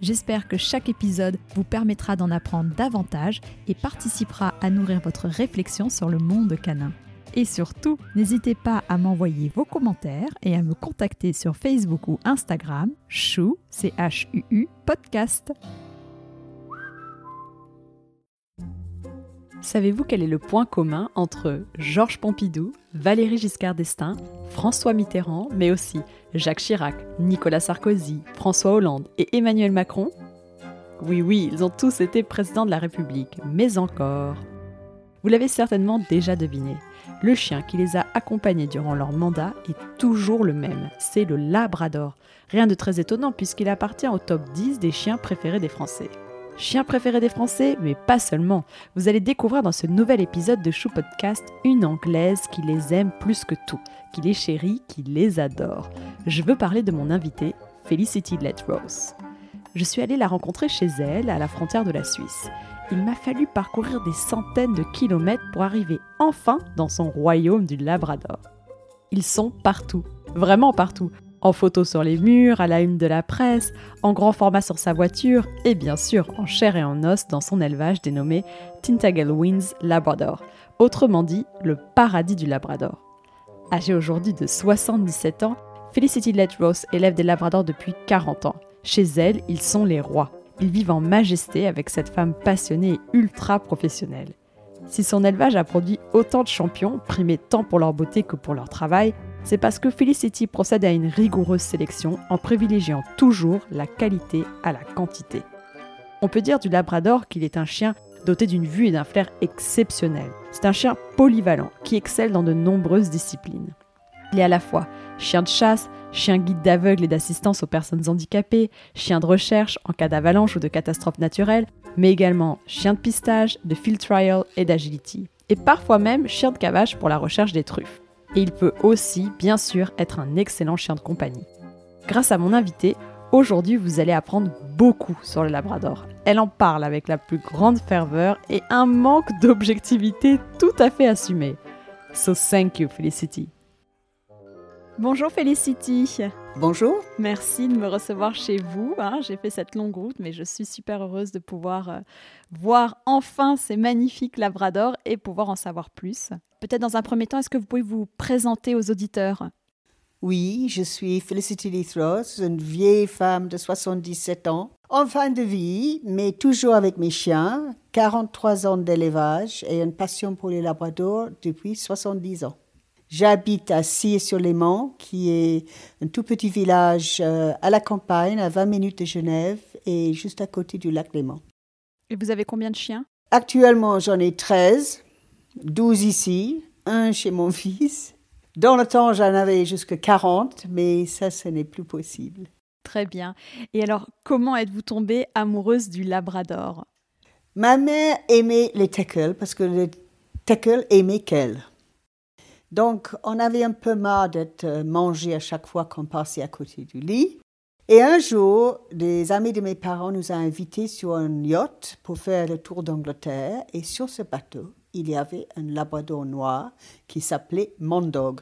J'espère que chaque épisode vous permettra d'en apprendre davantage et participera à nourrir votre réflexion sur le monde canin. Et surtout, n'hésitez pas à m'envoyer vos commentaires et à me contacter sur Facebook ou Instagram, chou, c h u -U, podcast. Savez-vous quel est le point commun entre Georges Pompidou, Valéry Giscard d'Estaing, François Mitterrand, mais aussi Jacques Chirac, Nicolas Sarkozy, François Hollande et Emmanuel Macron? Oui, oui, ils ont tous été présidents de la République, mais encore. Vous l'avez certainement déjà deviné, le chien qui les a accompagnés durant leur mandat est toujours le même, c'est le Labrador. Rien de très étonnant puisqu'il appartient au top 10 des chiens préférés des Français. Chien préféré des Français, mais pas seulement. Vous allez découvrir dans ce nouvel épisode de Chou Podcast une Anglaise qui les aime plus que tout, qui les chérit, qui les adore. Je veux parler de mon invitée, Felicity Rose. Je suis allée la rencontrer chez elle, à la frontière de la Suisse. Il m'a fallu parcourir des centaines de kilomètres pour arriver enfin dans son royaume du Labrador. Ils sont partout, vraiment partout en photo sur les murs, à la une de la presse, en grand format sur sa voiture et bien sûr en chair et en os dans son élevage dénommé Tintagel Winds Labrador, autrement dit le paradis du Labrador. Âgée aujourd'hui de 77 ans, Felicity Rose élève des Labradors depuis 40 ans. Chez elle, ils sont les rois. Ils vivent en majesté avec cette femme passionnée et ultra professionnelle. Si son élevage a produit autant de champions, primés tant pour leur beauté que pour leur travail, c'est parce que Felicity procède à une rigoureuse sélection en privilégiant toujours la qualité à la quantité. On peut dire du Labrador qu'il est un chien doté d'une vue et d'un flair exceptionnels. C'est un chien polyvalent qui excelle dans de nombreuses disciplines. Il est à la fois chien de chasse, chien guide d'aveugle et d'assistance aux personnes handicapées, chien de recherche en cas d'avalanche ou de catastrophe naturelle, mais également chien de pistage, de field trial et d'agility. Et parfois même chien de cavage pour la recherche des truffes et il peut aussi, bien sûr, être un excellent chien de compagnie. Grâce à mon invité, aujourd'hui vous allez apprendre beaucoup sur le Labrador. Elle en parle avec la plus grande ferveur et un manque d'objectivité tout à fait assumé. So thank you, Felicity. Bonjour Felicity. Bonjour. Merci de me recevoir chez vous. Hein. J'ai fait cette longue route, mais je suis super heureuse de pouvoir euh, voir enfin ces magnifiques labradors et pouvoir en savoir plus. Peut-être dans un premier temps, est-ce que vous pouvez vous présenter aux auditeurs? Oui, je suis Felicity Lithros, une vieille femme de 77 ans, en fin de vie, mais toujours avec mes chiens, 43 ans d'élevage et une passion pour les labradors depuis 70 ans. J'habite à Sire-sur-Léman, qui est un tout petit village euh, à la campagne, à 20 minutes de Genève et juste à côté du lac Léman. Et vous avez combien de chiens? Actuellement, j'en ai 13, 12 ici, un chez mon fils. Dans le temps, j'en avais jusqu'à 40, mais ça, ce n'est plus possible. Très bien. Et alors, comment êtes-vous tombée amoureuse du Labrador? Ma mère aimait les tackles parce que les tackles aimaient qu'elle. Donc, on avait un peu marre d'être euh, mangé à chaque fois qu'on passait à côté du lit. Et un jour, des amis de mes parents nous ont invités sur un yacht pour faire le tour d'Angleterre. Et sur ce bateau, il y avait un labrador noir qui s'appelait Mondog.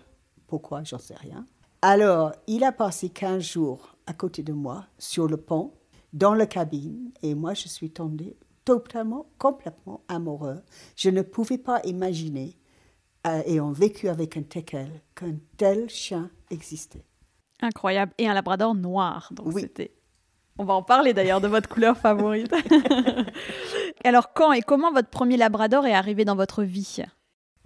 Pourquoi, j'en sais rien. Alors, il a passé 15 jours à côté de moi, sur le pont, dans la cabine, et moi, je suis tombée totalement, complètement amoureux. Je ne pouvais pas imaginer et ont vécu avec un teckel qu'un tel chien existait. Incroyable. Et un labrador noir. Donc c'était. On va en parler d'ailleurs de votre couleur favorite. Alors, quand et comment votre premier labrador est arrivé dans votre vie?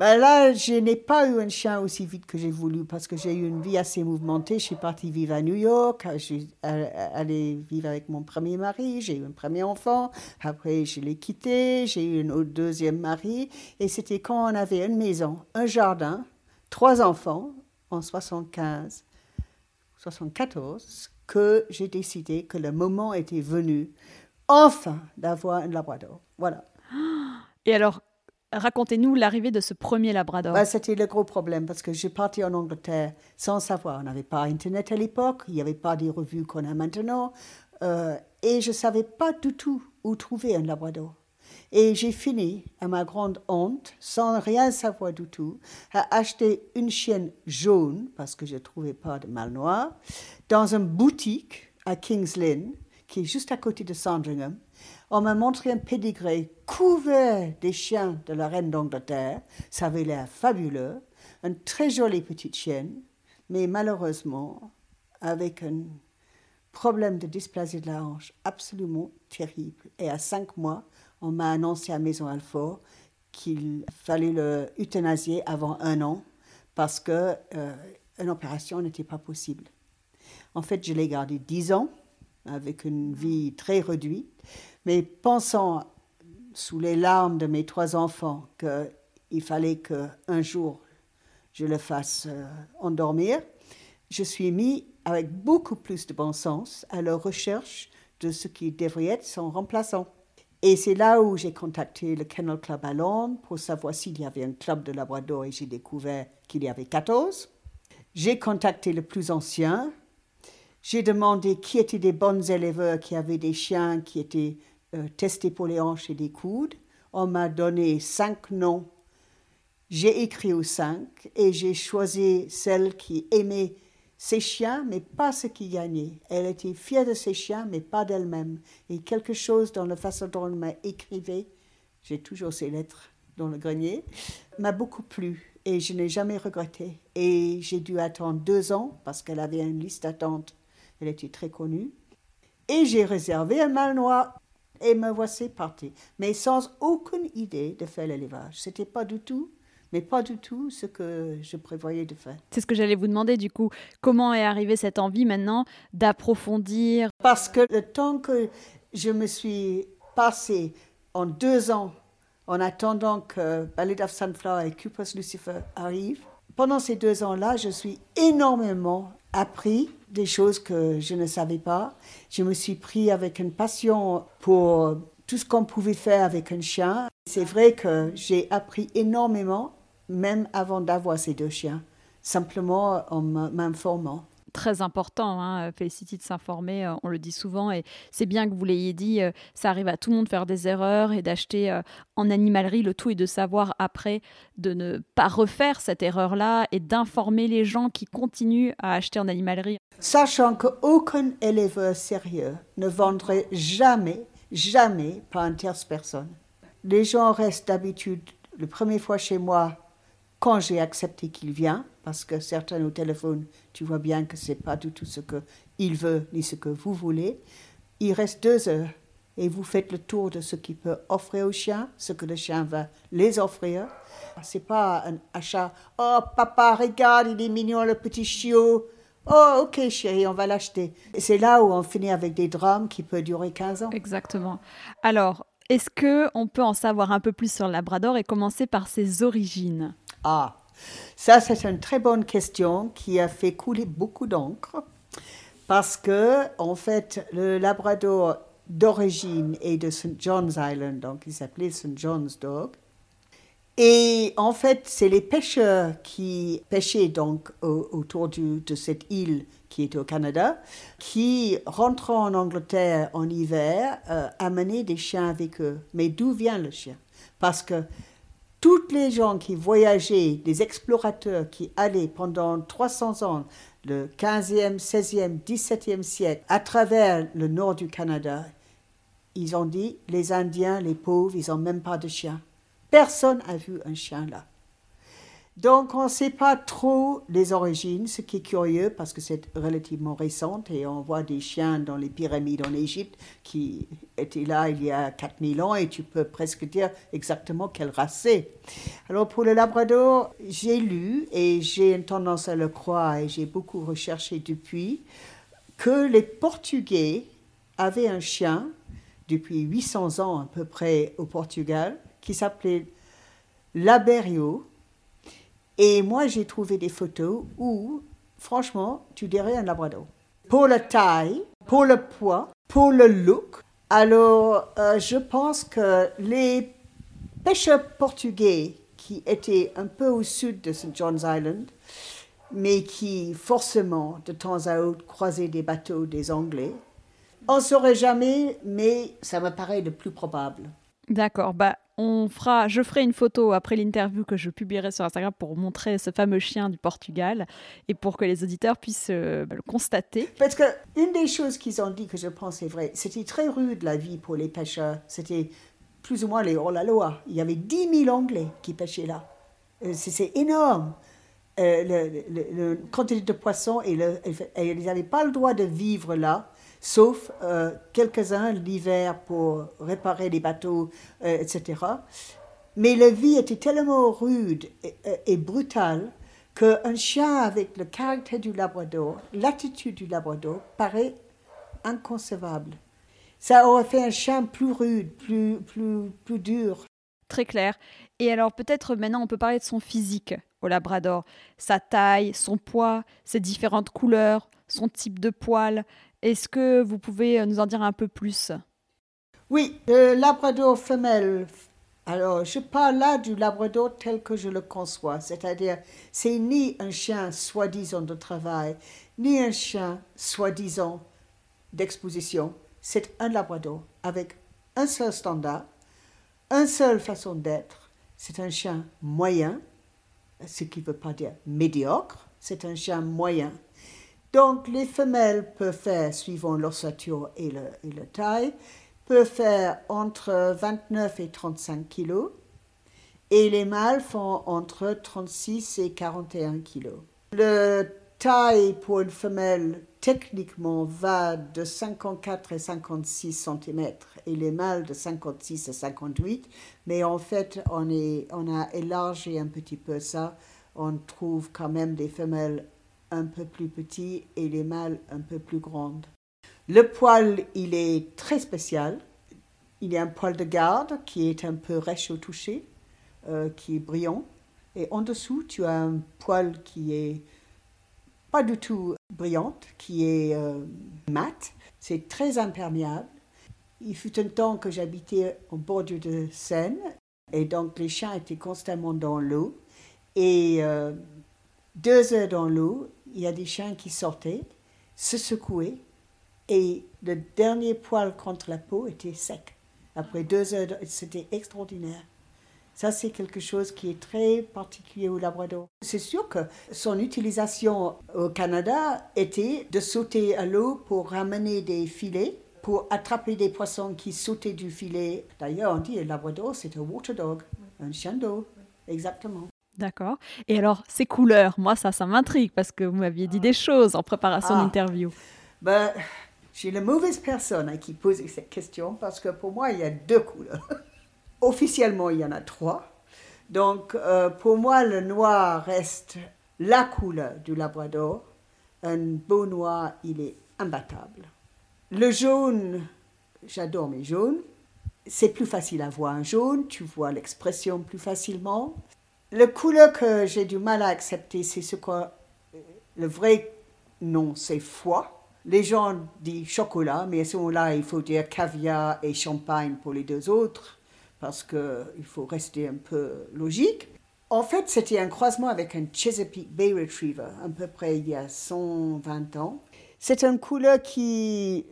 Ben là, je n'ai pas eu un chien aussi vite que j'ai voulu parce que j'ai eu une vie assez mouvementée. Je suis partie vivre à New York, je suis allée vivre avec mon premier mari, j'ai eu un premier enfant, après je l'ai quitté, j'ai eu un deuxième mari. Et c'était quand on avait une maison, un jardin, trois enfants en 75, 74, que j'ai décidé que le moment était venu, enfin, d'avoir un labrador. Voilà. Et alors, racontez-nous l'arrivée de ce premier labrador. Bah, c'était le gros problème parce que j'ai parti en Angleterre sans savoir. On n'avait pas Internet à l'époque, il n'y avait pas des revues qu'on a maintenant. Euh, et je ne savais pas du tout où trouver un labrador. Et j'ai fini, à ma grande honte, sans rien savoir du tout, à acheter une chienne jaune, parce que je ne trouvais pas de malinois, dans une boutique à King's Lynn, qui est juste à côté de Sandringham. On m'a montré un pédigré couvert des chiens de la reine d'Angleterre. Ça avait l'air fabuleux. Une très jolie petite chienne, mais malheureusement, avec un problème de dysplasie de la hanche absolument terrible. Et à cinq mois, on m'a annoncé à Maison Alfort qu'il fallait le euthanasier avant un an parce que euh, une opération n'était pas possible. En fait, je l'ai gardé dix ans avec une vie très réduite, mais pensant sous les larmes de mes trois enfants qu'il fallait qu'un jour je le fasse euh, endormir, je suis mis avec beaucoup plus de bon sens à la recherche de ce qui devrait être son remplaçant. Et c'est là où j'ai contacté le Kennel Club à Londres pour savoir s'il y avait un club de Labrador et j'ai découvert qu'il y avait 14. J'ai contacté le plus ancien. J'ai demandé qui étaient des bons éleveurs qui avaient des chiens qui étaient euh, testés pour les hanches et les coudes. On m'a donné cinq noms. J'ai écrit aux cinq et j'ai choisi celle qui aimait ses chiens, mais pas ce qui gagnait. Elle était fière de ses chiens, mais pas d'elle-même. Et quelque chose dans la façon dont elle m'a écrivé, j'ai toujours ces lettres dans le grenier, m'a beaucoup plu et je n'ai jamais regretté. Et j'ai dû attendre deux ans parce qu'elle avait une liste d'attente. Elle était très connue. Et j'ai réservé un malinois et me voici partie, mais sans aucune idée de faire l'élevage. C'était pas du tout mais pas du tout ce que je prévoyais de faire. C'est ce que j'allais vous demander du coup. Comment est arrivée cette envie maintenant d'approfondir? Parce que le temps que je me suis passé en deux ans en attendant que Ballet of Sunflower et Cooper's Lucifer arrivent, pendant ces deux ans-là, je suis énormément appris des choses que je ne savais pas. Je me suis pris avec une passion pour tout ce qu'on pouvait faire avec un chien. C'est vrai que j'ai appris énormément même avant d'avoir ces deux chiens, simplement en m'informant très important, hein, Felicity, de s'informer, euh, on le dit souvent, et c'est bien que vous l'ayez dit, euh, ça arrive à tout le monde de faire des erreurs et d'acheter euh, en animalerie, le tout est de savoir après de ne pas refaire cette erreur-là et d'informer les gens qui continuent à acheter en animalerie. Sachant qu'aucun éleveur sérieux ne vendrait jamais, jamais par une tierce personne. Les gens restent d'habitude, la première fois chez moi, quand j'ai accepté qu'il vient, parce que certains au téléphone, tu vois bien que c'est pas du tout ce qu'il veut ni ce que vous voulez, il reste deux heures et vous faites le tour de ce qu'il peut offrir au chien, ce que le chien va les offrir. C'est pas un achat. Oh papa, regarde, il est mignon le petit chiot. Oh ok chérie, on va l'acheter. C'est là où on finit avec des drames qui peuvent durer 15 ans. Exactement. Alors, est-ce que on peut en savoir un peu plus sur le Labrador et commencer par ses origines? Ah, ça c'est une très bonne question qui a fait couler beaucoup d'encre parce que en fait le Labrador d'origine est de St. John's Island, donc il s'appelait St. John's Dog. Et en fait, c'est les pêcheurs qui pêchaient donc autour de cette île qui est au Canada, qui rentrant en Angleterre en hiver, euh, amenaient des chiens avec eux. Mais d'où vient le chien? Parce que toutes les gens qui voyageaient, des explorateurs qui allaient pendant 300 ans, le 15e, 16e, 17e siècle, à travers le nord du Canada, ils ont dit, les Indiens, les pauvres, ils n'ont même pas de chien. Personne n'a vu un chien là. Donc on ne sait pas trop les origines, ce qui est curieux parce que c'est relativement récent et on voit des chiens dans les pyramides en Égypte qui étaient là il y a 4000 ans et tu peux presque dire exactement quelle race c'est. Alors pour le Labrador, j'ai lu et j'ai une tendance à le croire et j'ai beaucoup recherché depuis que les Portugais avaient un chien depuis 800 ans à peu près au Portugal qui s'appelait Laberio et moi, j'ai trouvé des photos où, franchement, tu dirais un labrador. pour la taille, pour le poids, pour le look. Alors, euh, je pense que les pêcheurs portugais qui étaient un peu au sud de St. John's Island, mais qui forcément, de temps à autre, croisaient des bateaux des Anglais, on ne saurait jamais, mais ça me paraît le plus probable. D'accord. Bah, on fera, je ferai une photo après l'interview que je publierai sur Instagram pour montrer ce fameux chien du Portugal et pour que les auditeurs puissent euh, le constater. Parce que une des choses qu'ils ont dit que je pense est vrai, c'était très rude la vie pour les pêcheurs. C'était plus ou moins les hors-la-loi. Il y avait 10 000 Anglais qui pêchaient là. Euh, c'est énorme. Euh, le, le, quantité de poissons et ils n'avaient pas le droit de vivre là sauf euh, quelques-uns l'hiver pour réparer les bateaux, euh, etc. Mais la vie était tellement rude et, brutale qu'un chien avec le caractère du Labrador, l'attitude du Labrador, paraît inconcevable. Ça aurait fait un chien plus rude, plus, plus, plus dur. Très clair. Et alors peut-être maintenant on peut parler de son physique au Labrador, sa taille, son poids, ses différentes couleurs, son type de poil. Est-ce que vous pouvez euh, nous en dire un peu plus? Oui, le labrador femelle. Alors, je parle là du labrador tel que je le conçois, c'est-à-dire c'est ni un chien soi-disant de travail, ni un chien soi-disant d'exposition. C'est un labrador avec un seul standard, une seule façon d'être. C'est un chien moyen, ce qui ne veut pas dire médiocre, c'est un chien moyen. Donc, les femelles peuvent faire, suivant l'ossature et, le, et taille, peuvent faire entre 29 et 35 kilos et les mâles font entre 36 et 41 kilos. Le taille pour une femelle techniquement va de 54 et 56 cm et les mâles de 56 et 58, mais en fait on, est, on a élargi un petit peu ça. On trouve quand même des femelles un peu plus petit et les mâles un peu plus grandes. Le poil, il est très spécial. Il y a un poil de garde qui est un peu rêche au toucher, qui est brillant. Et en dessous, tu as un poil qui est pas du tout brillant, qui est euh, mat. C'est très imperméable. Il fut un temps que j'habitais en bordure de Seine et donc les chiens étaient constamment dans l'eau. Et euh, deux heures dans l'eau, il y a des chiens qui sortaient, se secouaient, et le dernier poil contre la peau était sec. Après deux heures, c'était extraordinaire. Ça, c'est quelque chose qui est très particulier au Labrador. C'est sûr que son utilisation au Canada était de sauter à l'eau pour ramener des filets, pour attraper des poissons qui sautaient du filet. D'ailleurs, on dit le Labrador, c'est un water dog, un chien d'eau. Exactement. D'accord. Et alors, ces couleurs, moi, ça, ça m'intrigue parce que vous m'aviez dit des choses en préparation ah. d'interview. Ben, j'ai la mauvaise personne à qui poser cette question parce que pour moi, il y a deux couleurs. Officiellement, il y en a trois. Donc, euh, pour moi, le noir reste la couleur du Labrador. Un beau noir, il est imbattable. Le jaune, j'adore mes jaunes. C'est plus facile à voir un jaune, tu vois l'expression plus facilement. Le couleur que j'ai du mal à accepter, c'est ce que le vrai nom, c'est foie. Les gens disent chocolat, mais à ce moment-là, il faut dire caviar et champagne pour les deux autres, parce qu'il faut rester un peu logique. En fait, c'était un croisement avec un Chesapeake Bay Retriever, à peu près il y a 120 ans. C'est une couleur qui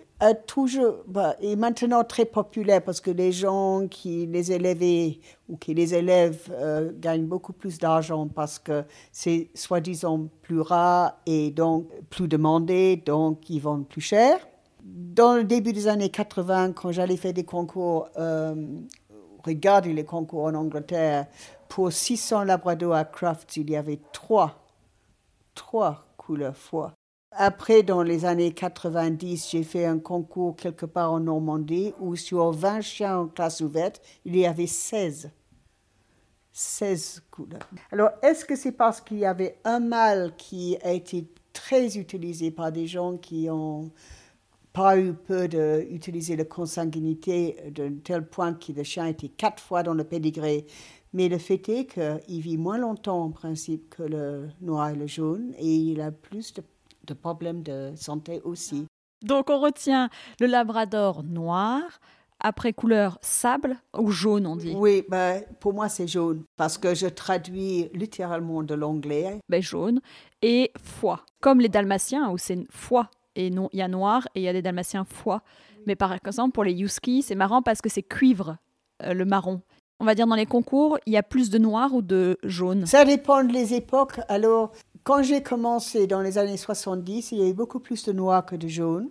toujours, bah, est maintenant très populaire parce que les gens qui les élèvent ou qui les élèvent euh, gagnent beaucoup plus d'argent parce que c'est soi-disant plus rare et donc plus demandé, donc ils vendent plus cher. Dans le début des années 80, quand j'allais faire des concours, euh, regarder les concours en Angleterre, pour 600 labrador à Crafts, il y avait trois, trois couleurs foie. Après, dans les années 90, j'ai fait un concours quelque part en Normandie où sur 20 chiens en classe ouverte, il y avait 16. 16 couleurs. Alors, est-ce que c'est parce qu'il y avait un mâle qui a été très utilisé par des gens qui ont pas eu peur d'utiliser la consanguinité de tel point que le chien était quatre fois dans le pédigré? Mais le fait est qu'il vit moins longtemps en principe que le noir et le jaune et il a plus de de problèmes de santé aussi. Donc on retient le labrador noir, après couleur sable ou jaune, on dit? Oui, ben, pour moi c'est jaune, parce que je traduis littéralement de l'anglais. Ben, jaune. Et foie, comme les dalmatiens, où c'est foie. Et non, il y a noir et il y a des dalmatiens foie. Mais par exemple, pour les Yuski, c'est marrant parce que c'est cuivre, euh, le marron. On va dire dans les concours, il y a plus de noir ou de jaune? Ça dépend des époques. Alors, quand j'ai commencé dans les années 70, il y avait beaucoup plus de noir que de jaune.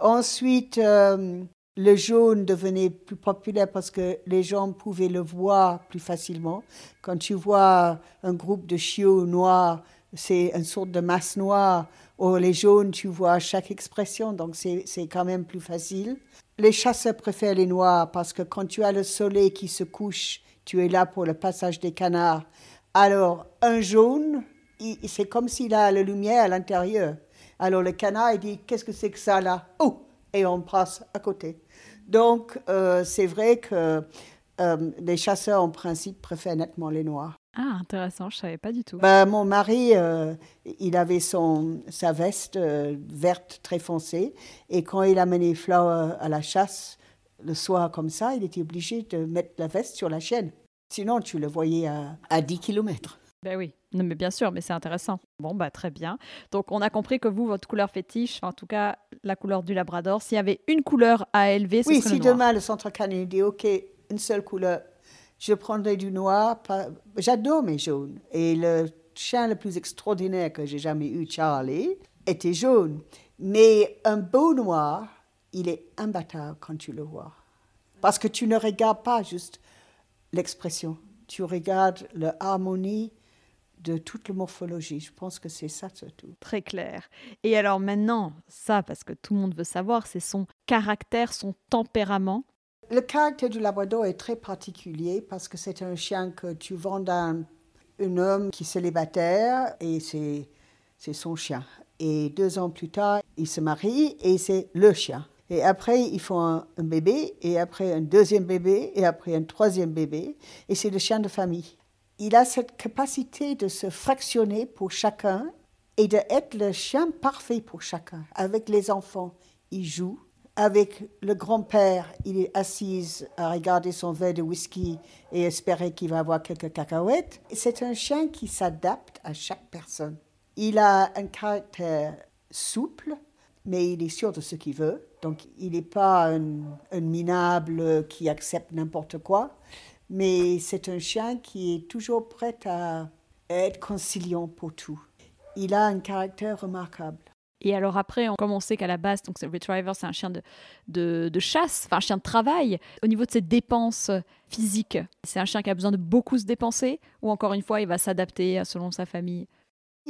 Ensuite, euh, le jaune devenait plus populaire parce que les gens pouvaient le voir plus facilement. Quand tu vois un groupe de chiots noirs, c'est une sorte de masse noire. Ou les jaunes, tu vois chaque expression, donc c'est quand même plus facile. Les chasseurs préfèrent les noirs parce que quand tu as le soleil qui se couche, tu es là pour le passage des canards. Alors, un jaune, c'est comme s'il a la lumière à l'intérieur. Alors le canard, il dit, qu'est-ce que c'est que ça là? Oh Et on passe à côté. Donc, euh, c'est vrai que euh, les chasseurs, en principe, préfèrent nettement les noirs. Ah, intéressant, je ne savais pas du tout. Ben, mon mari, euh, il avait son, sa veste verte très foncée, et quand il a mené Flower à la chasse, le soir comme ça, il était obligé de mettre la veste sur la chaîne. Sinon, tu le voyais à, à 10 km. Ben oui, non, mais bien sûr, mais c'est intéressant. Bon, bah très bien. Donc, on a compris que vous, votre couleur fétiche, en tout cas la couleur du Labrador, s'il y avait une couleur à élever, ce oui, serait si demain le centre canin dit OK, une seule couleur, je prendrais du noir. J'adore mes jaunes. Et le chien le plus extraordinaire que j'ai jamais eu, Charlie, était jaune. Mais un beau noir, il est imbattable quand tu le vois. Parce que tu ne regardes pas juste l'expression, tu regardes l'harmonie de toute la morphologie. Je pense que c'est ça surtout. Très clair. Et alors maintenant, ça, parce que tout le monde veut savoir, c'est son caractère, son tempérament. Le caractère du Labrador est très particulier parce que c'est un chien que tu vends à un, homme qui est célibataire et c'est, c'est son chien. Et deux ans plus tard, il se marie et c'est le chien. Et après, ils font un, un, bébé, et après un deuxième bébé, et après un troisième bébé. Et c'est le chien de famille il a cette capacité de se fractionner pour chacun et d'être le chien parfait pour chacun. Avec les enfants, il joue. Avec le grand-père, il est assis à regarder son verre de whisky et espérer qu'il va avoir quelques cacahuètes. C'est un chien qui s'adapte à chaque personne. Il a un caractère souple, mais il est sûr de ce qu'il veut. Donc, il n'est pas un, un minable qui accepte n'importe quoi mais c'est un chien qui est toujours prêt à être conciliant pour tout. Il a un caractère remarquable. Et alors après, comme on sait qu'à la base, donc Retriever, c'est un chien de, de, de chasse, enfin un chien de travail. Au niveau de ses dépenses physiques, c'est un chien qui a besoin de beaucoup se dépenser ou encore une fois, il va s'adapter selon sa famille?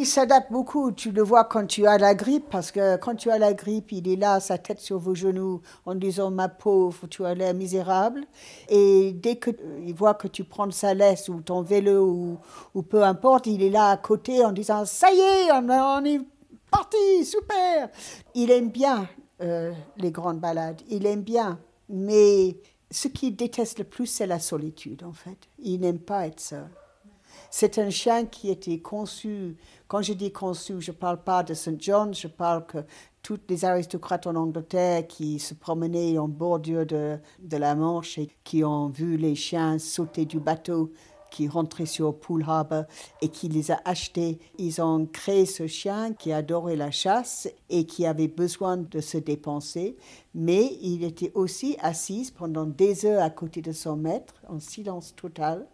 Il s'adapte beaucoup. Tu le vois quand tu as la grippe, parce que quand tu as la grippe, il est là, sa tête sur vos genoux, en disant Ma pauvre, tu as l'air misérable. Et dès qu'il euh, voit que tu prends sa laisse ou ton vélo ou, peu importe, il est là à côté en disant Ça y est, on, est parti, super. Il aime bien euh, les grandes balades, il aime bien. Mais ce qu'il déteste le plus, c'est la solitude, en fait. Il n'aime pas être seul. C'est un chien qui était conçu, quand je dis conçu, je ne parle pas de St. John, je parle que tous les aristocrates en Angleterre qui se promenaient en bordure de, la Manche et qui ont vu les chiens sauter du bateau qui rentraient sur Pool Harbour et qui les a achetés. Ils ont créé ce chien qui adorait la chasse et qui avait besoin de se dépenser, mais il était aussi assis pendant des heures à côté de son maître en silence total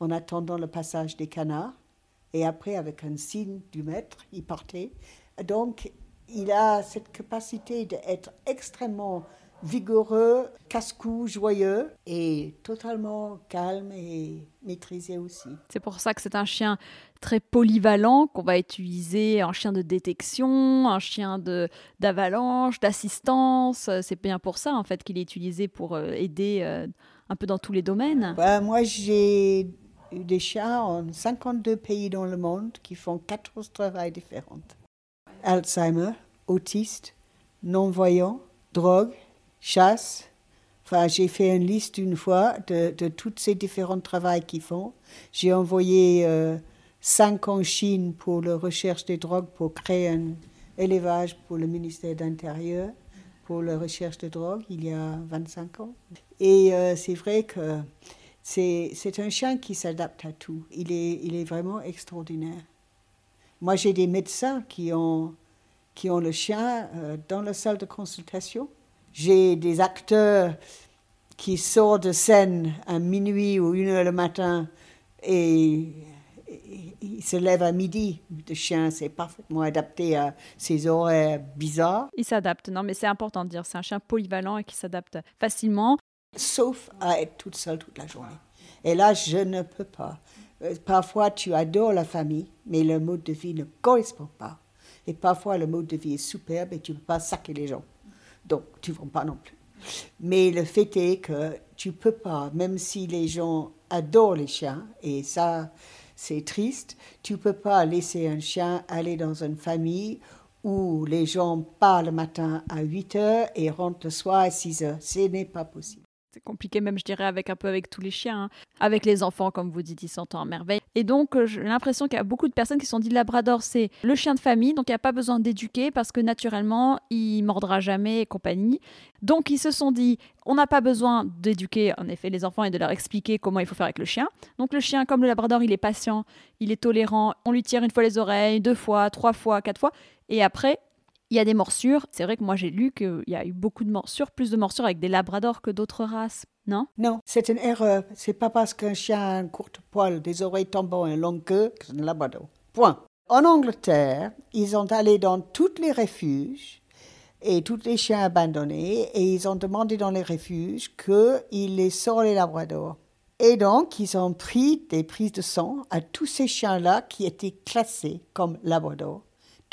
en attendant le passage des canards. Et après, avec un signe du maître, il partait. Donc, il a cette capacité d'être extrêmement vigoureux, casse-cou, joyeux et totalement calme et maîtrisé aussi. C'est pour ça que c'est un chien très polyvalent qu'on va utiliser, un chien de détection, un chien de d'avalanche, d'assistance. C'est bien pour ça en fait qu'il est utilisé pour euh, aider euh, un peu dans tous les domaines. Bah, moi, j'ai des chiens en 52 pays dans le monde qui font 14 travails différents. Alzheimer, autiste, non-voyant, drogue, chasse. Enfin, j'ai fait une liste une fois de, de tous ces différents travaux qu'ils font. J'ai envoyé euh, cinq en Chine pour la recherche des drogues pour créer un, élevage pour le ministère d'Intérieur, pour la recherche de drogue, il y a 25 ans. Et euh, c'est vrai que c'est un chien qui s'adapte à tout. Il est, il est vraiment extraordinaire. Moi, j'ai des médecins qui ont, qui ont le chien euh, dans la salle de consultation. J'ai des acteurs qui sortent de scène à minuit ou une heure le matin et il se lève à midi. Le chien, c'est parfaitement adapté à ses horaires bizarres. Il s'adapte, non, mais c'est important de dire, c'est un chien polyvalent et qui s'adapte facilement. Sauf à être toute seule toute la journée. Et là, je ne peux pas. Euh, parfois, tu adores la famille, mais le mode de vie ne correspond pas. Et parfois, le mode de vie est superbe et tu ne peux pas saquer les gens. Donc, tu ne vends pas non plus. Mais le fait est que tu peux pas, même si les gens adorent les chiens, et ça, c'est triste, tu peux pas laisser un chien aller dans une famille où les gens partent le matin à 8 heures et rentrent le soir à 6 heures. Ce n'est pas possible. C'est compliqué même, je dirais, avec un peu avec tous les chiens. Hein. Avec les enfants, comme vous dites, ils s'entendent à merveille. Et donc, euh, j'ai l'impression qu'il y a beaucoup de personnes qui se sont dit Labrador, c'est le chien de famille, donc il n'y a pas besoin d'éduquer parce que naturellement, il mordra jamais et compagnie. Donc, ils se sont dit on n'a pas besoin d'éduquer, en effet, les enfants et de leur expliquer comment il faut faire avec le chien. Donc, le chien, comme le Labrador, il est patient, il est tolérant. On lui tire une fois les oreilles, deux fois, trois fois, quatre fois. Et après, il y a des morsures. C'est vrai que moi j'ai lu qu'il y a eu beaucoup de morsures, plus de morsures avec des labradors que d'autres races, non? Non, c'est une erreur. C'est pas parce qu'un chien a un court poil, des oreilles tombant et une longue queue que c'est un labrador. Point. En Angleterre, ils sont allés dans tous les refuges et tous les chiens abandonnés et ils ont demandé dans les refuges qu'ils les sortent les labradors. Et donc, ils ont pris des prises de sang à tous ces chiens-là qui étaient classés comme labrador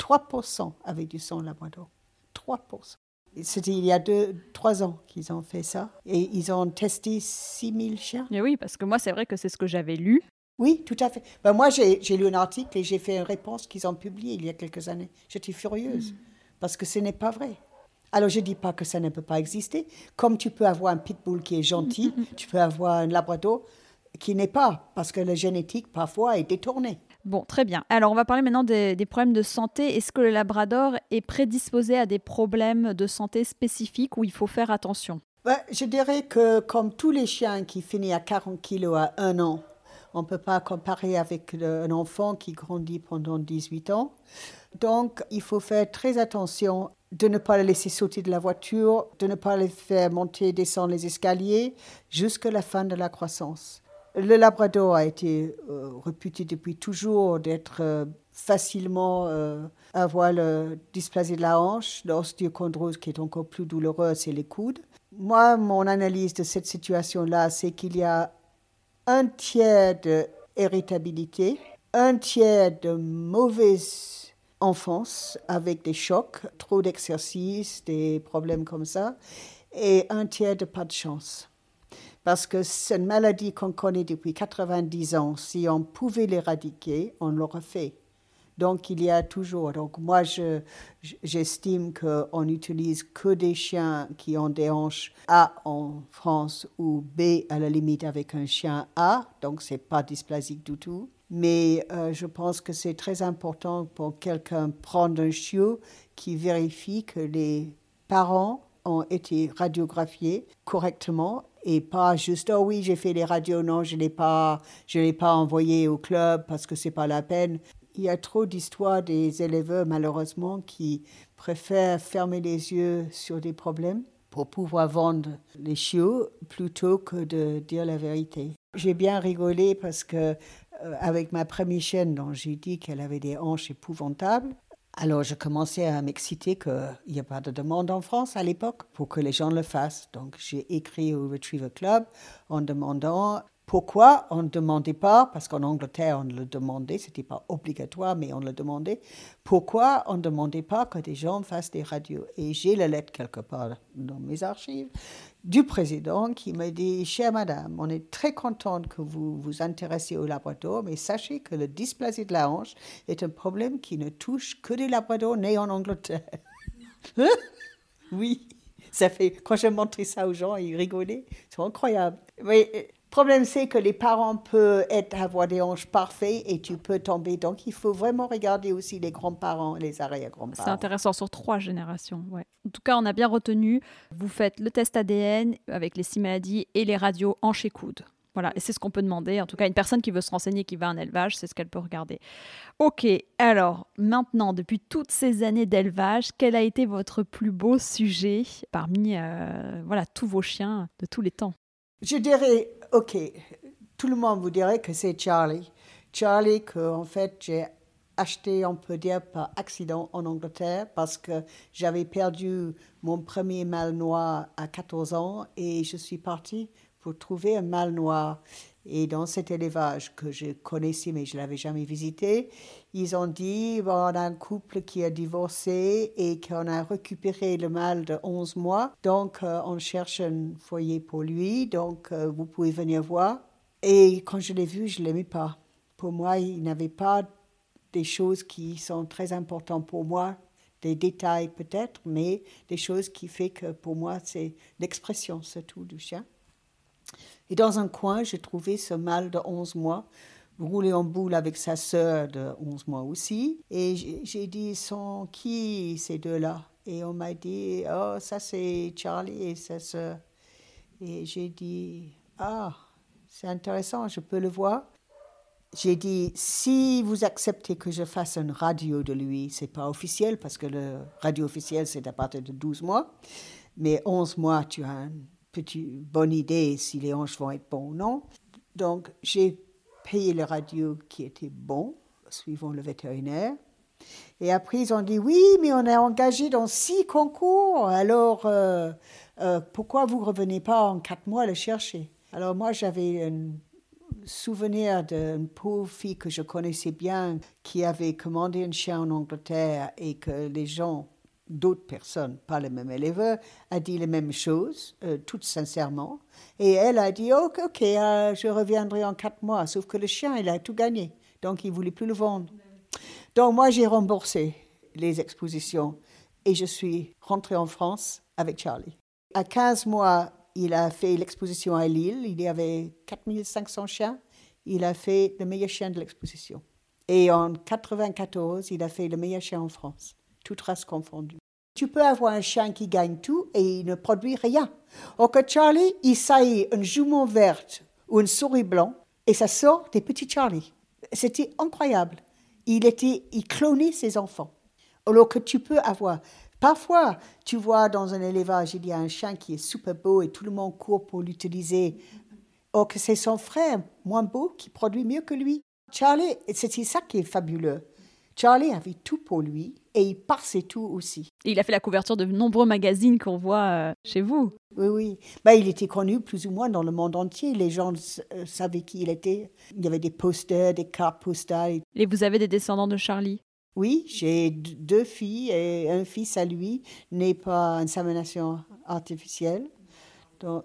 3% avec du sang labrador. 3%. C'était il y a deux, trois ans qu'ils ont fait ça. Et ils ont testé 6000 chiens. Et oui, parce que moi, c'est vrai que c'est ce que j'avais lu. Oui, tout à fait. Ben, moi, j'ai lu un article et j'ai fait une réponse qu'ils ont publiée il y a quelques années. J'étais furieuse parce que ce n'est pas vrai. Alors, je ne dis pas que ça ne peut pas exister. Comme tu peux avoir un pitbull qui est gentil, tu peux avoir un labrador qui n'est pas, parce que la génétique, parfois, est détournée. Bon, très bien. Alors, on va parler maintenant des, problèmes de santé. Est-ce que le labrador est prédisposé à des problèmes de santé spécifiques où il faut faire attention? Je dirais que comme tous les chiens qui finissent à 40 kilos à un an, on ne peut pas comparer avec un enfant qui grandit pendant 18 ans. Donc, il faut faire très attention de ne pas le laisser sauter de la voiture, de ne pas le faire monter et descendre les escaliers jusqu'à la fin de la croissance. Le Labrador a été euh, réputé depuis toujours d'être euh, facilement euh, avoir le dysplasie de la hanche. L'ostéochondrose qui est encore plus douloureuse, c'est les coudes. Moi, mon analyse de cette situation-là, c'est qu'il y a un tiers d'irritabilité, un tiers de mauvaise enfance avec des chocs, trop d'exercices, des problèmes comme ça, et un tiers de pas de chance parce que c'est une maladie qu'on connaît depuis 90 ans. Si on pouvait l'éradiquer, on l'aurait fait. Donc il y a toujours. Donc moi, j'estime qu'on n'utilise que des chiens qui ont des hanches A en France ou B à la limite avec un chien A. Donc c'est pas dysplasique du tout. Mais euh, je pense que c'est très important pour quelqu'un prendre un chiot qui vérifie que les parents ont été radiographiés correctement et pas juste oh oui j'ai fait les radios non je l'ai pas je l'ai pas envoyé au club parce que c'est pas la peine il y a trop d'histoires des élèves malheureusement qui préfèrent fermer les yeux sur des problèmes pour pouvoir vendre les chiots plutôt que de dire la vérité. J'ai bien rigolé parce que euh, avec ma première chaîne dont j'ai dit qu'elle avait des hanches épouvantables, alors, je commençais à m'exciter qu'il n'y a pas de demande en France à l'époque pour que les gens le fassent. Donc, j'ai écrit au Retriever Club en demandant pourquoi on ne demandait pas, parce qu'en Angleterre on le demandait, ce n'était pas obligatoire, mais on le demandait, pourquoi on ne demandait pas que des gens fassent des radios? Et j'ai la lettre quelque part dans mes archives du président qui m'a dit, chère madame, on est très contente que vous vous intéressiez au labrador, mais sachez que le dysplasie de la hanche est un problème qui ne touche que des labradors nés en Angleterre. oui, ça fait, quand j'ai montré ça aux gens, ils rigolaient, c'est incroyable. Oui, problème, c'est que les parents peuvent avoir des hanches parfaits et tu peux tomber. Donc, il faut vraiment regarder aussi les grands-parents et les arrière-grands-parents. C'est intéressant sur trois générations. En tout cas, on a bien retenu, vous faites le test ADN avec les six maladies et les radios hanches et coudes. Voilà, et c'est ce qu'on peut demander. En tout cas, une personne qui veut se renseigner, qui va à un élevage, c'est ce qu'elle peut regarder. Ok, alors maintenant, depuis toutes ces années d'élevage, quel a été votre plus beau sujet parmi euh, voilà tous vos chiens de tous les temps? Je dirais, ok, tout le monde vous dirait que c'est Charlie. Charlie, que en fait j'ai acheté, on peut dire, par accident en Angleterre parce que j'avais perdu mon premier mâle noir à 14 ans et je suis partie pour trouver un mâle noir. Et dans cet élevage que je connaissais mais je ne l'avais jamais visité, ils ont dit on a un couple qui a divorcé et qu'on a récupéré le mâle de 11 mois. Donc euh, on cherche un foyer pour lui. Donc euh, vous pouvez venir voir. Et quand je l'ai vu, je ne l'aimais pas. Pour moi, il n'avait pas des choses qui sont très importantes pour moi, des détails peut-être, mais des choses qui font que pour moi, c'est l'expression, c'est tout du chien. Et dans un coin, j'ai trouvé ce mâle de 11 mois roulé en boule avec sa sœur de 11 mois aussi. Et j'ai dit, sont qui ces deux-là? Et on m'a dit, oh, ça c'est Charlie et sa sœur. Et j'ai dit, ah, c'est intéressant, je peux le voir. J'ai dit, si vous acceptez que je fasse une radio de lui, c'est pas officiel parce que le radio officiel c'est à partir de 12 mois, mais 11 mois, tu as une petite bonne idée si les hanches vont être bonnes ou non. Donc, j'ai payé le radio qui était bon, suivant le vétérinaire. Et après, ils ont dit oui, mais on est engagé dans six concours. Alors, euh, euh, pourquoi vous revenez pas en quatre mois le chercher? Alors moi, j'avais un souvenir d'une pauvre fille que je connaissais bien qui avait commandé un chien en Angleterre et que les gens d'autres personnes, pas le même élève, a dit les mêmes choses, euh, toutes sincèrement. Et elle a dit, ok, ok, euh, je reviendrai en quatre mois. Sauf que le chien, il a tout gagné. Donc, il ne voulait plus le vendre. Donc, moi, j'ai remboursé les expositions et je suis rentrée en France avec Charlie. À 15 mois, il a fait l'exposition à Lille. Il y avait 4500 chiens. Il a fait le meilleur chien de l'exposition. Et en 94, il a fait le meilleur chien en France, toutes races confondues. Tu peux avoir un chien qui gagne tout et il ne produit rien. Or que Charlie, il saillit une jument verte ou une souris blanc et ça sort des petits Charlie. C'était incroyable. Il était, il clonait ses enfants. Alors que tu peux avoir. Parfois, tu vois dans un élevage, il y a un chien qui est super beau et tout le monde court pour l'utiliser. Or que c'est son frère moins beau qui produit mieux que lui. Charlie, c'est ça qui est fabuleux. Charlie avait tout pour lui et il passait tout aussi. Et il a fait la couverture de nombreux magazines qu'on voit euh, chez vous. Oui, oui. Ben, il était connu plus ou moins dans le monde entier. Les gens euh, savaient qui il était. Il y avait des posters, des cartes postales. Et vous avez des descendants de Charlie? Oui, j'ai deux filles et un fils à lui, né par insémination artificielle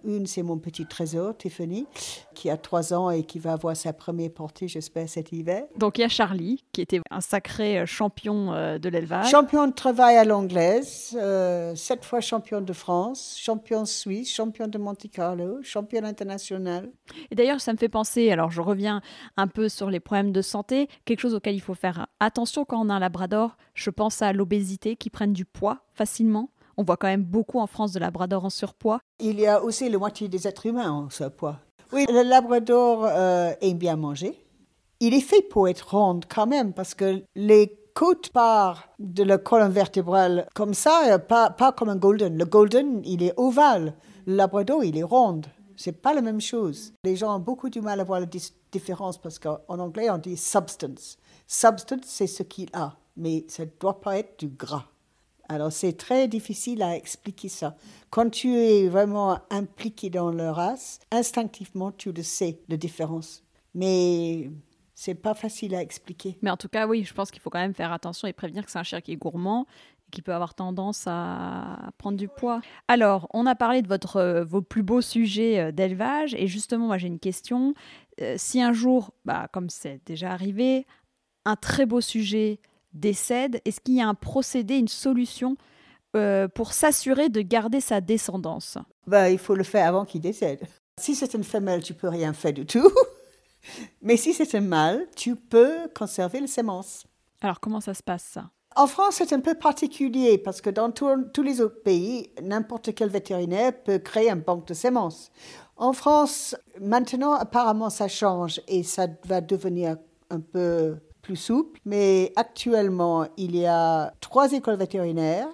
une, c'est mon petit trésor, Tiffany, qui a trois ans et qui va avoir sa première portée, j'espère, cet hiver. Donc il y a Charlie, qui était un sacré euh, champion euh, de l'élevage. Champion de travail à l'anglaise, euh, sept fois champion de France, champion suisse, champion de Monte Carlo, champion international. Et d'ailleurs, ça me fait penser, alors je reviens un peu sur les problèmes de santé, quelque chose auquel il faut faire attention quand on a un labrador, je pense à l'obésité, qui prennent du poids facilement. On voit quand même beaucoup en France de labrador en surpoids. Il y a aussi la moitié des êtres humains en surpoids. Oui, le labrador euh, aime bien manger. Il est fait pour être rond quand même parce que les côtes partent de la colonne vertébrale comme ça, pas, pas comme un golden. Le golden, il est ovale. Le labrador, il est rond. C'est pas la même chose. Les gens ont beaucoup du mal à voir la différence parce qu'en anglais, on dit substance. Substance, c'est ce qu'il a, mais ça ne doit pas être du gras. Alors c'est très difficile à expliquer ça. Quand tu es vraiment impliqué dans le race, instinctivement tu le sais, la différence. Mais c'est pas facile à expliquer. Mais en tout cas, oui, je pense qu'il faut quand même faire attention et prévenir que c'est un chien qui est gourmand et qui peut avoir tendance à prendre du poids. Alors, on a parlé de votre, euh, vos plus beaux sujets euh, d'élevage et justement, moi j'ai une question. Euh, si un jour, bah, comme c'est déjà arrivé, un très beau sujet décède, est-ce qu'il y a un procédé, une solution euh, pour s'assurer de garder sa descendance? Bah, Il faut le faire avant qu'il décède. Si c'est une femelle, tu peux rien faire du tout. Mais si c'est un mâle, tu peux conserver les semences. Alors comment ça se passe ça? En France, c'est un peu particulier parce que dans tous les autres pays, n'importe quel vétérinaire peut créer un banque de semences. En France, maintenant, apparemment, ça change et ça va devenir un peu souple. Mais actuellement, il y a trois écoles vétérinaires,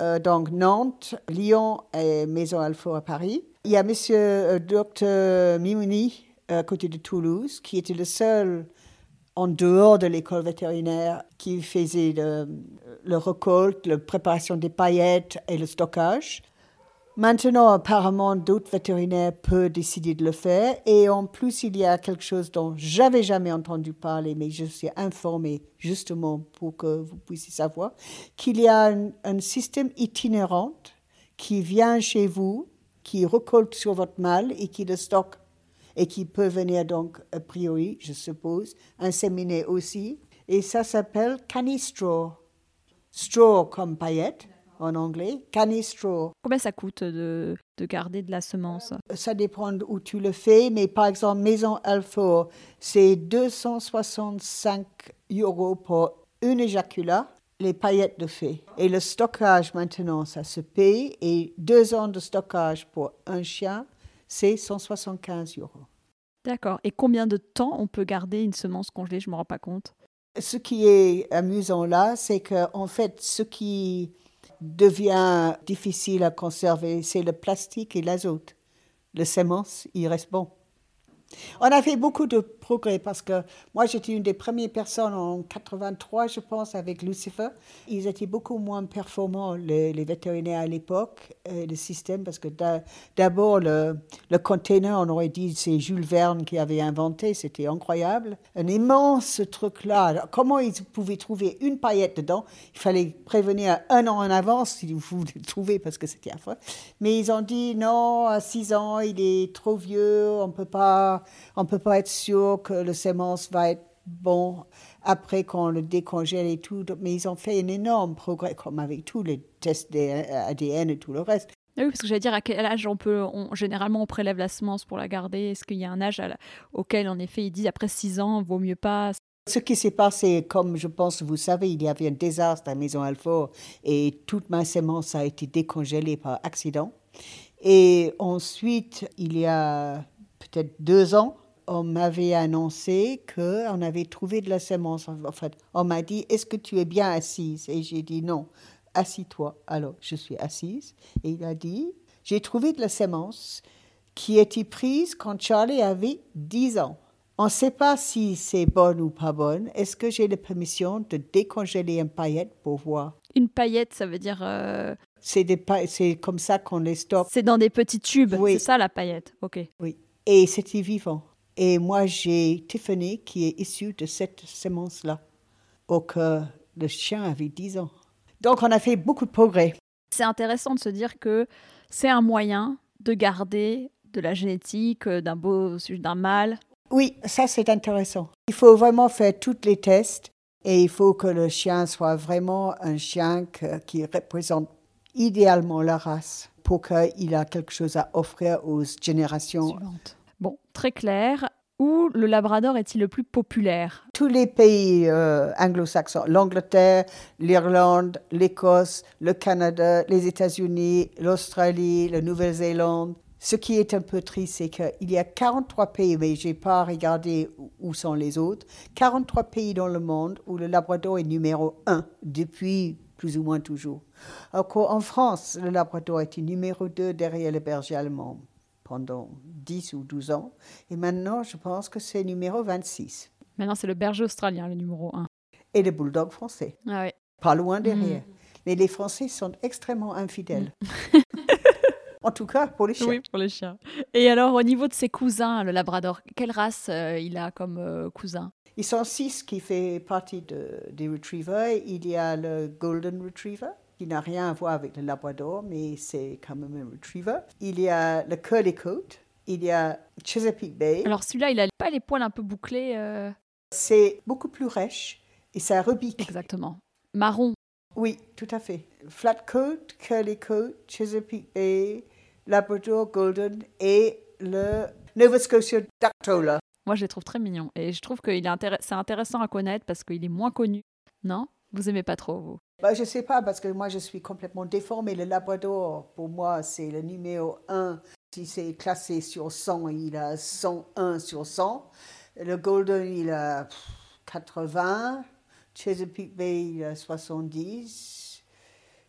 euh, donc Nantes, Lyon et Maison Alfort à Paris. Il y a Monsieur euh, Dr Mimouni à côté de Toulouse, qui était le seul en dehors de l'école vétérinaire qui faisait le, le la préparation des paillettes et le stockage. Maintenant, apparemment, d'autres vétérinaires peuvent décider de le faire. Et en plus, il y a quelque chose dont j'avais jamais entendu parler, mais je suis informée justement pour que vous puissiez savoir, qu'il y a un, système itinérant qui vient chez vous, qui récolte sur votre mâle et qui le stocke et qui peut venir donc, a priori, je suppose, inséminer aussi. Et ça s'appelle canistro. Straw comme paillette en anglais, canistro. Combien ça coûte de, de, garder de la semence? Ça dépend où tu le fais, mais par exemple, Maison Alfort, c'est 265 euros pour un éjaculat, les paillettes de fée. Et le stockage maintenant, ça se paye, et deux ans de stockage pour un chien, c'est 175 euros. D'accord. Et combien de temps on peut garder une semence congelée? Je ne me rends pas compte. Ce qui est amusant là, c'est qu'en en fait, ce qui devient difficile à conserver, c'est le plastique et l'azote. Le sémence, il reste bon. On a fait beaucoup de progrès parce que moi, j'étais une des premières personnes en 83, je pense, avec Lucifer. Ils étaient beaucoup moins performants, les, vétérinaires à l'époque, euh, le système, parce que d'abord, le, le container, on aurait dit, c'est Jules Verne qui avait inventé, c'était incroyable. Un immense truc-là. Comment ils pouvaient trouver une paillette dedans? Il fallait prévenir un an en avance si vous le trouver, parce que c'était affreux. Mais ils ont dit, non, à 6 ans, il est trop vieux, on peut on peut pas être sûr que le sémence va être bon après qu'on le décongèle et tout. Mais ils ont fait un énorme progrès, comme avec tous les tests d'ADN et tout le reste. Ah oui, parce que j'allais dire à quel âge on peut. généralement, on prélève la semence pour la garder? Est-ce qu'il y a un âge auquel, en effet, ils disent après 6 ans, vaut mieux pas? Ce qui s'est passé, comme je pense vous savez, il y avait un désastre à Maison Alfort et toute ma semence a été décongelée par accident. Et ensuite, il y a peut-être deux ans, on m'avait annoncé qu'on avait trouvé de la semence. En fait, on m'a dit Est-ce que tu es bien assise? Et j'ai dit Non, assis-toi. Alors, je suis assise. Et il a dit J'ai trouvé de la semence qui était prise quand Charlie avait 10 ans. On ne sait pas si c'est bonne ou pas bonne. Est-ce que j'ai la permission de décongeler une paillette pour voir? Une paillette, ça veut dire. Euh, c'est, c'est comme ça qu'on les stocke. C'est dans des petits tubes, oui. c'est ça la paillette. Ok. Oui et c'était vivant. Et moi, j'ai Tiffany qui est issue de cette semence-là, que le chien avait 10 ans. Donc, on a fait beaucoup de progrès. C'est intéressant de se dire que c'est un moyen de garder de la génétique euh, d'un beau d'un mâle. Oui, ça c'est intéressant. Il faut vraiment faire tous les tests et il faut que le chien soit vraiment un chien qui représente idéalement la race pour qu'il ait quelque chose à offrir aux générations Très clair. Où le Labrador est-il le plus populaire? Tous les pays euh, anglo-saxons, l'Angleterre, l'Irlande, l'Écosse, le Canada, les États-Unis, l'Australie, la Nouvelle-Zélande. Ce qui est un peu triste, c'est qu'il y a 43 pays, mais je n'ai pas regardé où sont les autres, 43 pays dans le monde où le Labrador est numéro 1 depuis plus ou moins toujours. en France, le Labrador était numéro 2 derrière le berger allemand pendant 10 ou 12 ans. Et maintenant, je pense que c'est numéro 26. Maintenant, c'est le berger australien, le numéro 1. Et le bulldog français. Ah Pas loin derrière. Mm. Mais les Français sont extrêmement infidèles. Mm. en tout cas, pour les chiens. Oui, pour les chiens. Et alors, au niveau de ses cousins, le Labrador, quelle race euh, il a comme euh, cousin? Ils sont six qui fait partie de, des Retrievers. Il y a le Golden Retriever, qui n'a rien à voir avec le Labrador, mais c'est quand même un retriever. Il y a le curly coat, il y a Chesapeake Bay. Alors celui-là, il n'a pas les poils un peu bouclés euh C'est beaucoup plus rêche et ça rebique. Exactement. Marron. Oui, tout à fait. Flat coat, curly coat, Chesapeake Bay, Labrador Golden et le Nova Scotia Dactola. Moi, je les trouve très mignons. Et je trouve que c'est intéressant à connaître parce qu'il est moins connu. Non? Vous aimez pas trop, vous? Bah, Je sais pas, parce que moi, je suis complètement déformée. Le Labrador, pour moi, c'est le numéro 1. Si c'est classé sur 100, il a 101 sur 100. Le Golden, il a 80. Chesapeake Bay, il a 70.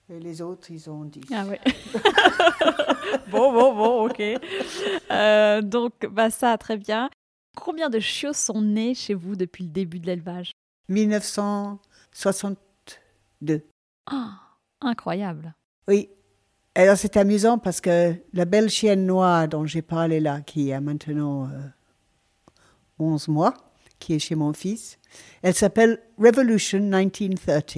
Et les autres, ils ont 10. Ah oui. bon, bon, bon, ok. Euh, donc, bah, ça, très bien. Combien de chiots sont nés chez vous depuis le début de l'élevage? 1962. Ah, incroyable. Oui. Alors c'est amusant parce que la belle chienne noire dont j'ai parlé là, qui a maintenant 11 euh, mois, qui est chez mon fils, elle s'appelle Revolution 1930.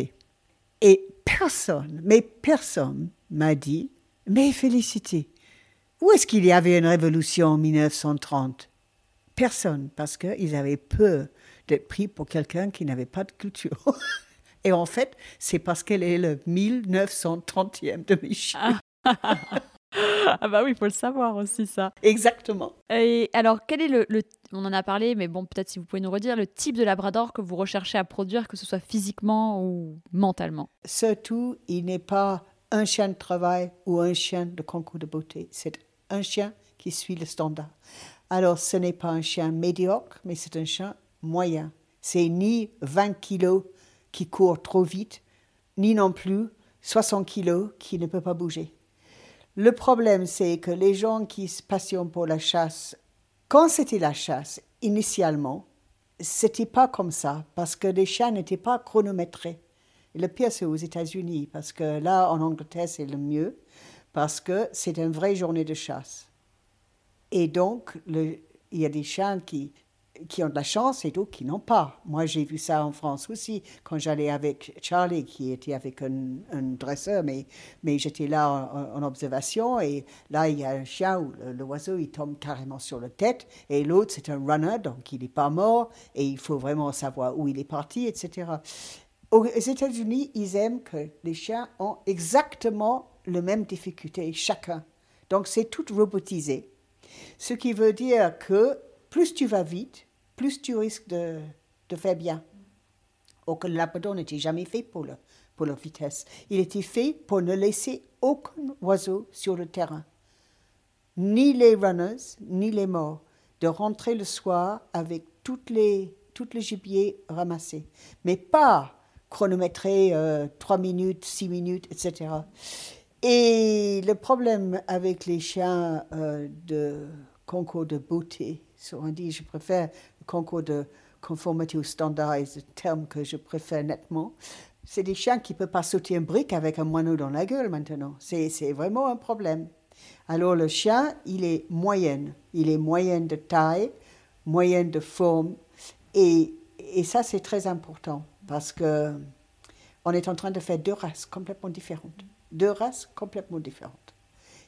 Et personne, mais personne m'a dit, mais félicité, où est-ce qu'il y avait une révolution en 1930 Personne, parce qu'ils avaient peur d'être pris pour quelqu'un qui n'avait pas de culture. Et en fait, c'est parce qu'elle est le 1930e de Michel. Ah. ah bah oui, il faut le savoir aussi ça. Exactement. Et alors, quel est le, on en a parlé, mais bon, peut-être si vous pouvez nous redire le type de labrador que vous recherchez à produire, que ce soit physiquement ou mentalement? Surtout, il n'est pas un chien de travail ou un chien de concours de beauté. C'est un chien qui suit le standard. Alors, ce n'est pas un chien médiocre, mais c'est un chien moyen. C'est ni 20 kilos qui court trop vite, ni non plus 60 kilos qui ne peut pas bouger. Le problème, c'est que les gens qui se passionnent pour la chasse, quand c'était la chasse, initialement, c'était pas comme ça, parce que les chiens n'étaient pas chronométrés. Et le pire, c'est aux États-Unis, parce que là, en Angleterre, c'est le mieux, parce que c'est une vraie journée de chasse. Et donc, il y a des chiens qui, qui ont de la chance et d'autres qui n'ont pas. Moi, j'ai vu ça en France aussi, quand j'allais avec Charlie, qui était avec un, dresseur, mais, mais j'étais là en, observation, et là, il y a un chien où l'oiseau, il tombe carrément sur la tête, et l'autre, c'est un runner, donc il n'est pas mort, et il faut vraiment savoir où il est parti, etc. Aux États-Unis, ils aiment que les chiens ont exactement les mêmes difficultés, chacun. Donc, c'est tout robotisé. Ce qui veut dire que plus tu vas vite, plus tu risques de, faire bien. Le labrador n'était jamais fait pour, le, pour la vitesse. Il était fait pour ne laisser aucun oiseau sur le terrain. Ni les runners, ni les morts. De rentrer le soir avec toutes les, toutes les gibiers ramassés. Mais pas chronométrer euh, 3 minutes, 6 minutes, etc. Et le problème avec les chiens euh, de concours de beauté, on dit, je préfère concours de conformité au standard, c'est le terme que je préfère nettement. C'est des chiens qui ne peuvent pas sauter un brique avec un moineau dans la gueule maintenant. C'est vraiment un problème. Alors le chien, il est moyenne. Il est moyenne de taille, moyenne de forme. Et, et ça, c'est très important parce que on est en train de faire deux races complètement différentes deux races complètement différentes.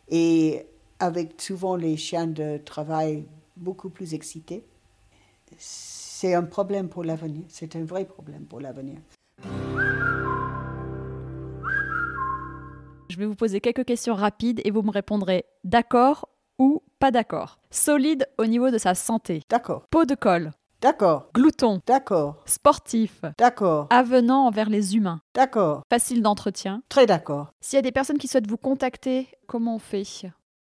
Et avec souvent les chiens de travail beaucoup plus excités, c'est un problème pour l'avenir. C'est un vrai problème pour l'avenir. Je vais vous poser quelques questions rapides et vous me répondrez d'accord ou pas d'accord. Solide au niveau de sa santé. D'accord. Peau de colle. D'accord. Glouton. D'accord. Sportif. D'accord. Avenant envers les humains. D'accord. Facile d'entretien. Très d'accord. S'il y a des personnes qui souhaitent vous contacter, comment on fait?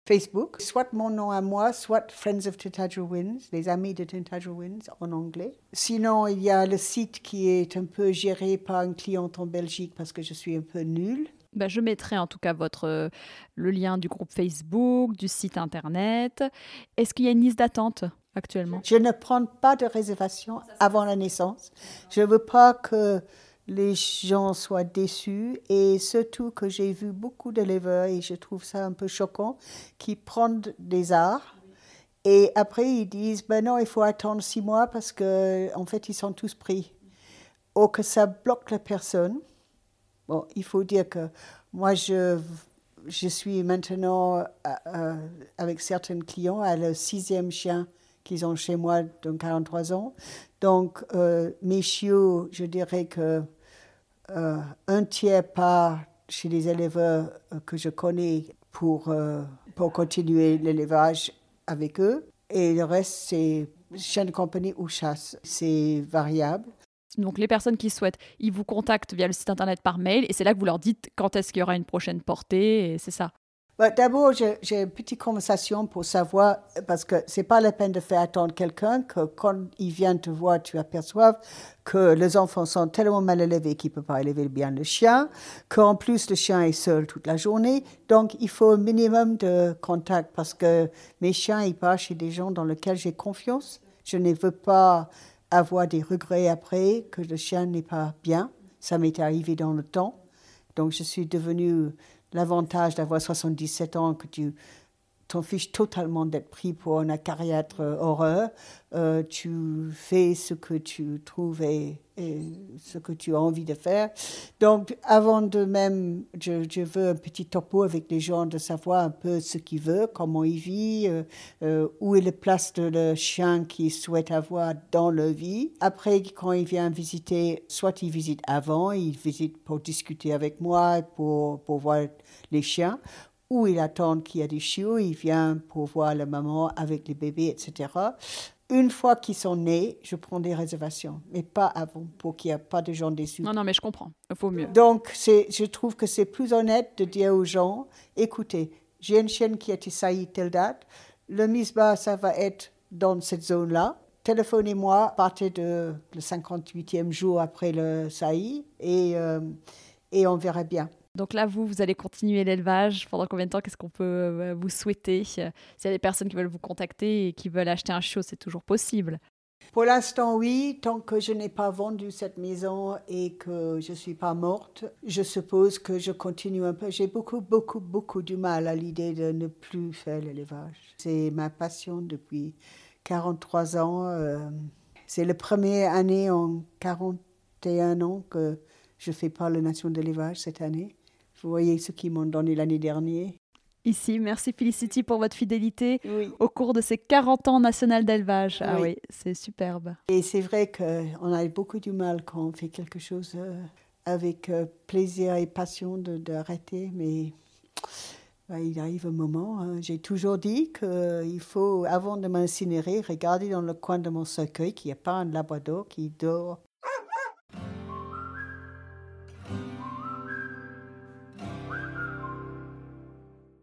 Facebook, soit mon nom à moi, soit Friends of Tintagel Winds, les amis de Tintagel Winds en anglais. Sinon, il y a le site qui est un peu géré par une cliente en Belgique parce que je suis un peu nulle. Ben, je mettrai en tout cas votre, euh, le lien du groupe Facebook, du site internet. Est-ce qu'il y a une liste d'attente actuellement? Je ne prends pas de réservation avant la naissance. Je ne veux pas que les gens soient déçus et surtout que j'ai vu beaucoup d'éleveurs et je trouve ça un peu choquant qui prennent des arts et après ils disent ben non il faut attendre six mois parce que en fait ils sont tous pris ou que ça bloque la personne. Bon, il faut dire que moi je je suis maintenant euh, euh, avec certains clients à le sixième chien qu'ils ont chez moi dans 43 ans. Donc, euh, mes chiots, je dirais que euh, un tiers part chez les éleveurs euh, que je connais pour, pour continuer l'élevage avec eux. Et le reste, c'est chien de compagnie ou chasse. C'est variable. Donc les personnes qui souhaitent, ils vous contactent via le site internet par mail et c'est là que vous leur dites quand est-ce qu'il y aura une prochaine portée c'est ça. D'abord, j'ai une petite conversation pour savoir, parce que c'est pas la peine de faire attendre quelqu'un que quand il vient te voir, tu aperçoives que les enfants sont tellement mal élevés qu'ils ne peuvent pas élever bien le chien, qu'en plus le chien est seul toute la journée. Donc, il faut un minimum de contact parce que mes chiens, ils partent chez des gens dans lesquels j'ai confiance. Je ne veux pas avoir des regrets après que le chien n'est pas bien. Ça m'est arrivé dans le temps. Donc, je suis devenue l'avantage d'avoir 77 ans, que tu t'en fiches totalement d'être pris pour un acariâtre euh, horreur. Euh, tu fais ce que tu trouves et, ce que tu as envie de faire. Donc, avant de même, je, veux un petit topo avec les gens de savoir un peu ce qu'ils veulent, comment ils vivent, euh, où est la place de le chien qu'ils souhaitent avoir dans leur vie. Après, quand ils viennent visiter, soit ils visitent avant, ils visitent pour discuter avec moi, pour, pour voir les chiens, ou il attend qu'il y a des chiots, il vient pour voir la maman avec les bébés, etc. Une fois qu'ils sont nés, je prends des réservations, mais pas avant, pour qu'il n'y ait pas de gens déçus. Non, non, mais je comprends. Il faut mieux. Donc, je trouve que c'est plus honnête de dire aux gens, écoutez, j'ai une chienne qui a été saillie telle date, le misba, ça va être dans cette zone-là. Téléphonez-moi à partir de le 58e jour après le saillie et, euh, et on verra bien. Donc là, vous, vous allez continuer l'élevage. Pendant combien de temps Qu'est-ce qu'on peut euh, vous souhaiter S'il y a des personnes qui veulent vous contacter et qui veulent acheter un chiot, c'est toujours possible. Pour l'instant, oui. Tant que je n'ai pas vendu cette maison et que je ne suis pas morte, je suppose que je continue un peu. J'ai beaucoup, beaucoup, beaucoup du mal à l'idée de ne plus faire l'élevage. C'est ma passion depuis 43 ans. Euh, c'est la première année en 41 ans que je fais pas la nation d'élevage cette année. Vous voyez ce qu'ils m'ont donné l'année dernière. Ici, merci Felicity pour votre fidélité au cours de ces 40 ans national d'élevage. Ah oui, c'est superbe. Et c'est vrai qu'on a beaucoup du mal quand on fait quelque chose euh, avec euh, plaisir et passion d'arrêter, mais il arrive un moment. Hein. J'ai toujours dit qu'il faut, avant de m'incinérer, regarder dans le coin de mon cercueil qu'il n'y a pas un labrador qui dort